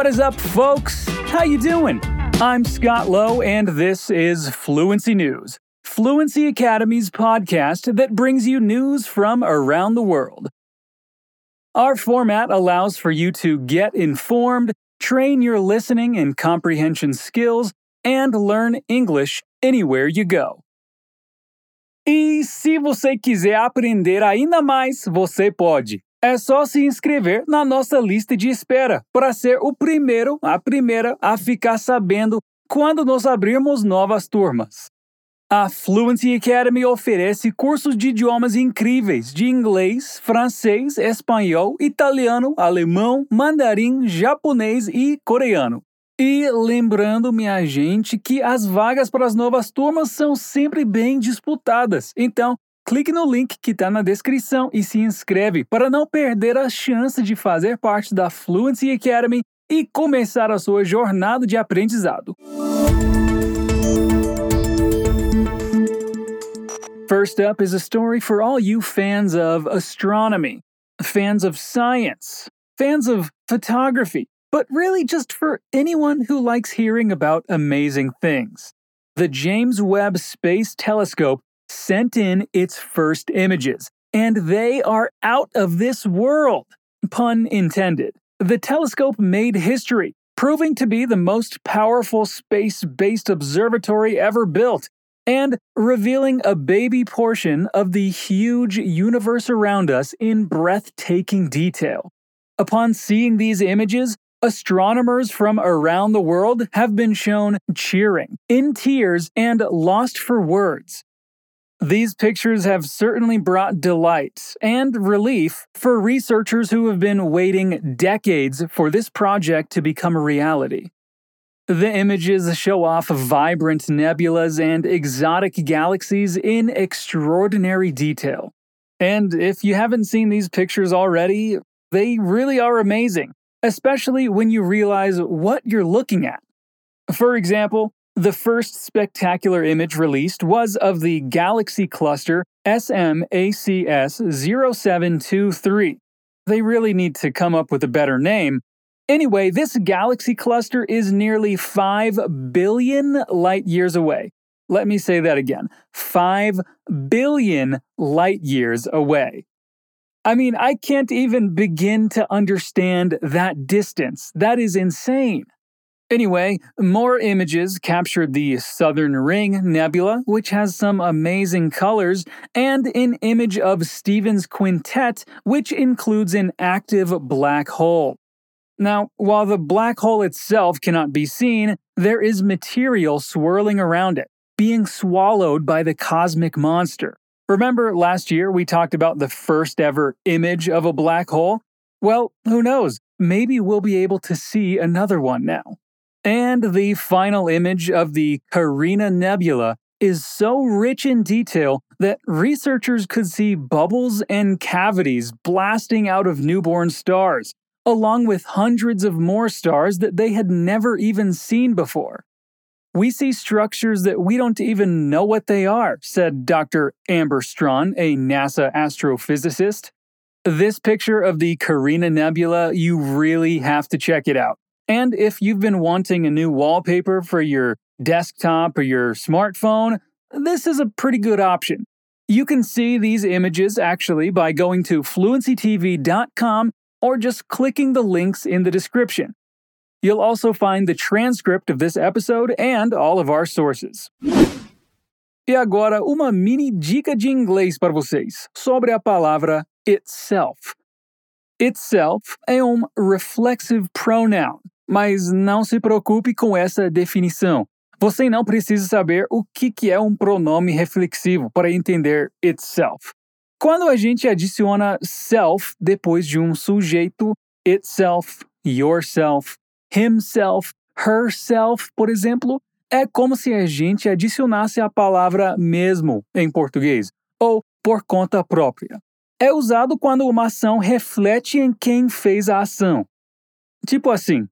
What is up, folks? How you doing? I'm Scott Lowe, and this is Fluency News, Fluency Academy's podcast that brings you news from around the world. Our format allows for you to get informed, train your listening and comprehension skills, and learn English anywhere you go. E se você quiser aprender ainda mais, você pode. É só se inscrever na nossa lista de espera para ser o primeiro, a primeira a ficar sabendo quando nós abrirmos novas turmas. A Fluency Academy oferece cursos de idiomas incríveis de inglês, francês, espanhol, italiano, alemão, mandarim, japonês e coreano. E lembrando, minha gente, que as vagas para as novas turmas são sempre bem disputadas. Então, clique no link que está na descrição e se inscreve para não perder a chance de fazer parte da Fluency Academy e começar a sua jornada de aprendizado. First up is a story for all you fans of astronomy, fans of science, fans of photography, but really just for anyone who likes hearing about amazing things. The James Webb Space Telescope sent in its first images, and they are out of this world. Pun intended. The telescope made history, proving to be the most powerful space based observatory ever built, and revealing a baby portion of the huge universe around us in breathtaking detail. Upon seeing these images, astronomers from around the world have been shown cheering, in tears, and lost for words. These pictures have certainly brought delight and relief for researchers who have been waiting decades for this project to become a reality. The images show off vibrant nebulas and exotic galaxies in extraordinary detail. And if you haven't seen these pictures already, they really are amazing, especially when you realize what you're looking at. For example, the first spectacular image released was of the galaxy cluster SMACS 0723. They really need to come up with a better name. Anyway, this galaxy cluster is nearly 5 billion light years away. Let me say that again 5 billion light years away. I mean, I can't even begin to understand that distance. That is insane. Anyway, more images captured the Southern Ring Nebula, which has some amazing colors, and an image of Stephan's Quintet, which includes an active black hole. Now, while the black hole itself cannot be seen, there is material swirling around it, being swallowed by the cosmic monster. Remember last year we talked about the first ever image of a black hole? Well, who knows? Maybe we'll be able to see another one now. And the final image of the Carina Nebula is so rich in detail that researchers could see bubbles and cavities blasting out of newborn stars, along with hundreds of more stars that they had never even seen before. We see structures that we don't even know what they are, said Dr. Amber Straughn, a NASA astrophysicist. This picture of the Carina Nebula, you really have to check it out. And if you've been wanting a new wallpaper for your desktop or your smartphone, this is a pretty good option. You can see these images actually by going to fluencytv.com or just clicking the links in the description. You'll also find the transcript of this episode and all of our sources. E agora, uma mini dica de inglês para vocês sobre a palavra itself. Itself é um reflexive pronoun Mas não se preocupe com essa definição. Você não precisa saber o que é um pronome reflexivo para entender itself. Quando a gente adiciona self depois de um sujeito, itself, yourself, himself, herself, por exemplo, é como se a gente adicionasse a palavra mesmo em português, ou por conta própria. É usado quando uma ação reflete em quem fez a ação. Tipo assim,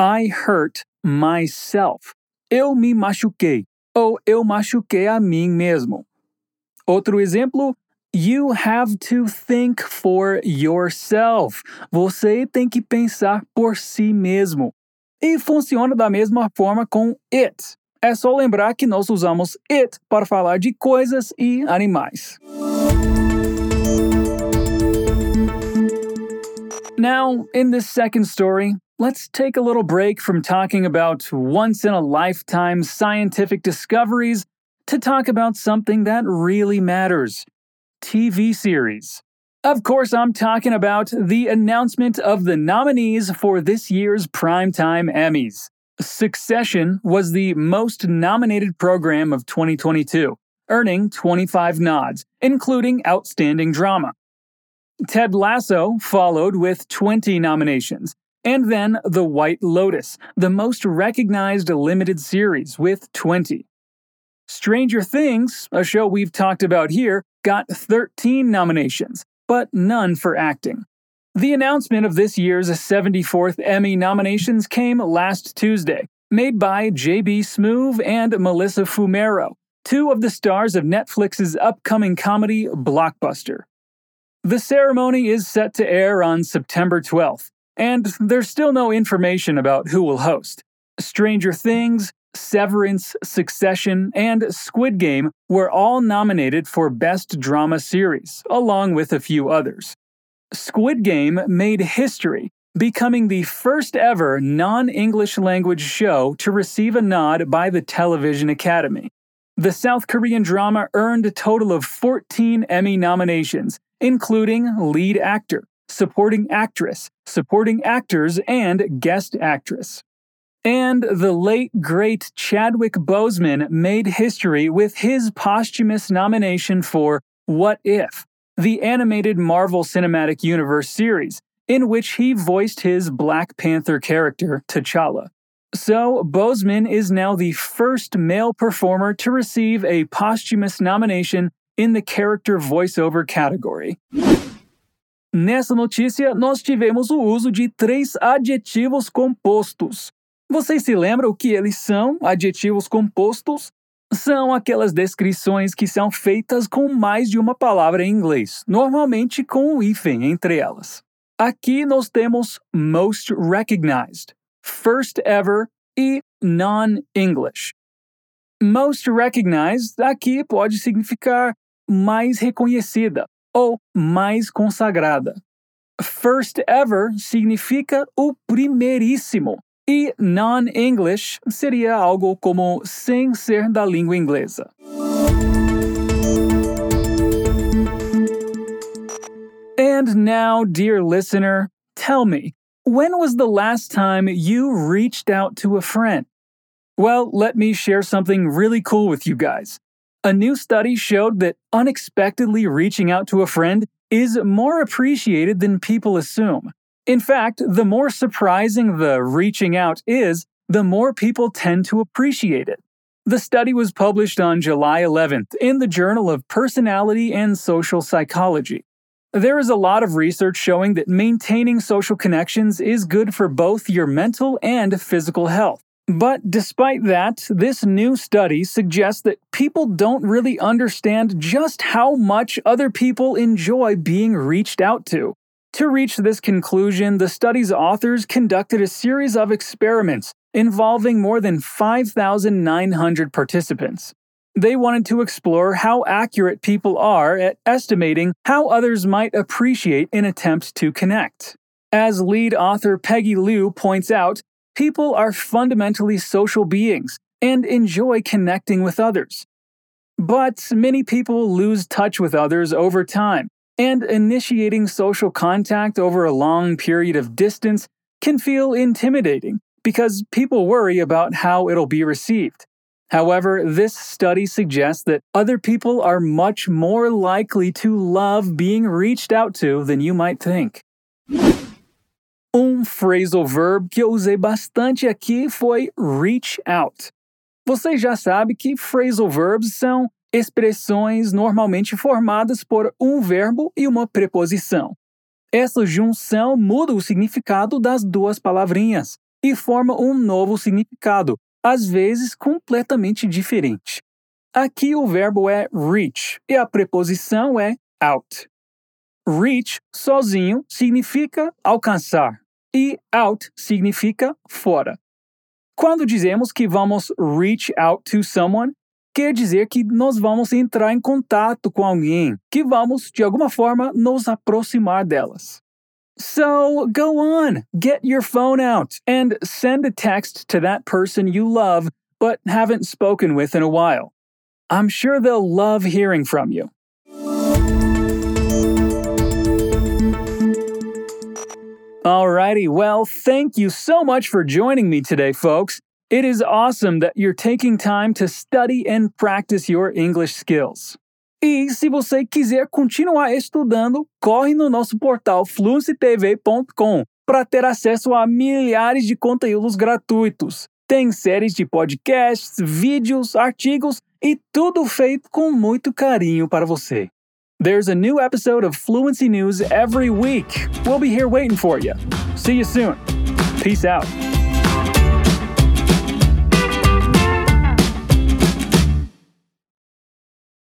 I hurt myself. Eu me machuquei. Ou eu machuquei a mim mesmo. Outro exemplo, You have to think for yourself. Você tem que pensar por si mesmo. E funciona da mesma forma com it. É só lembrar que nós usamos it para falar de coisas e animais. Now, in this second story, let's take a little break from talking about once in a lifetime scientific discoveries to talk about something that really matters TV series. Of course, I'm talking about the announcement of the nominees for this year's Primetime Emmys. Succession was the most nominated program of 2022, earning 25 nods, including Outstanding Drama. Ted Lasso followed with 20 nominations, and then The White Lotus, the most recognized limited series, with 20. Stranger Things, a show we've talked about here, got 13 nominations, but none for acting. The announcement of this year's 74th Emmy nominations came last Tuesday, made by J.B. Smoove and Melissa Fumero, two of the stars of Netflix's upcoming comedy Blockbuster. The ceremony is set to air on September 12th, and there's still no information about who will host. Stranger Things, Severance, Succession, and Squid Game were all nominated for Best Drama Series, along with a few others. Squid Game made history, becoming the first ever non English language show to receive a nod by the Television Academy. The South Korean drama earned a total of 14 Emmy nominations, including lead actor, supporting actress, supporting actors, and guest actress. And the late, great Chadwick Boseman made history with his posthumous nomination for What If, the animated Marvel Cinematic Universe series, in which he voiced his Black Panther character, T'Challa. So, Boseman is now the first male performer to receive a posthumous nomination in the character voiceover category. Nessa notícia, nós tivemos o uso de três adjetivos compostos. Vocês se lembram o que eles são, adjetivos compostos? São aquelas descrições que são feitas com mais de uma palavra em inglês, normalmente com um hífen entre elas. Aqui nós temos most recognized, first ever e non-English. Most recognized aqui pode significar mais reconhecida ou mais consagrada. First ever significa o primeiríssimo, e non-English seria algo como sem ser da língua inglesa. And now, dear listener, tell me, when was the last time you reached out to a friend? Well, let me share something really cool with you guys. A new study showed that unexpectedly reaching out to a friend is more appreciated than people assume. In fact, the more surprising the reaching out is, the more people tend to appreciate it. The study was published on July 11th in the Journal of Personality and Social Psychology. There is a lot of research showing that maintaining social connections is good for both your mental and physical health. But despite that, this new study suggests that people don't really understand just how much other people enjoy being reached out to. To reach this conclusion, the study's authors conducted a series of experiments involving more than 5,900 participants. They wanted to explore how accurate people are at estimating how others might appreciate an attempt to connect. As lead author Peggy Liu points out, People are fundamentally social beings and enjoy connecting with others. But many people lose touch with others over time, and initiating social contact over a long period of distance can feel intimidating because people worry about how it'll be received. However, this study suggests that other people are much more likely to love being reached out to than you might think. Um phrasal verb que eu usei bastante aqui foi reach out. Você já sabe que phrasal verbs são expressões normalmente formadas por um verbo e uma preposição. Essa junção muda o significado das duas palavrinhas e forma um novo significado, às vezes completamente diferente. Aqui o verbo é reach e a preposição é out. Reach sozinho significa alcançar e out significa fora. Quando dizemos que vamos reach out to someone, quer dizer que nós vamos entrar em contato com alguém, que vamos, de alguma forma, nos aproximar delas. So go on, get your phone out, and send a text to that person you love but haven't spoken with in a while. I'm sure they'll love hearing from you. Alrighty, well, thank you so much for joining me today, folks. It is awesome that you're taking time to study and practice your English skills. E se você quiser continuar estudando, corre no nosso portal fluencytv.com para ter acesso a milhares de conteúdos gratuitos. Tem séries de podcasts, vídeos, artigos e tudo feito com muito carinho para você. There's a new episode of Fluency News every week. We'll be here waiting for you. See you soon. Peace out.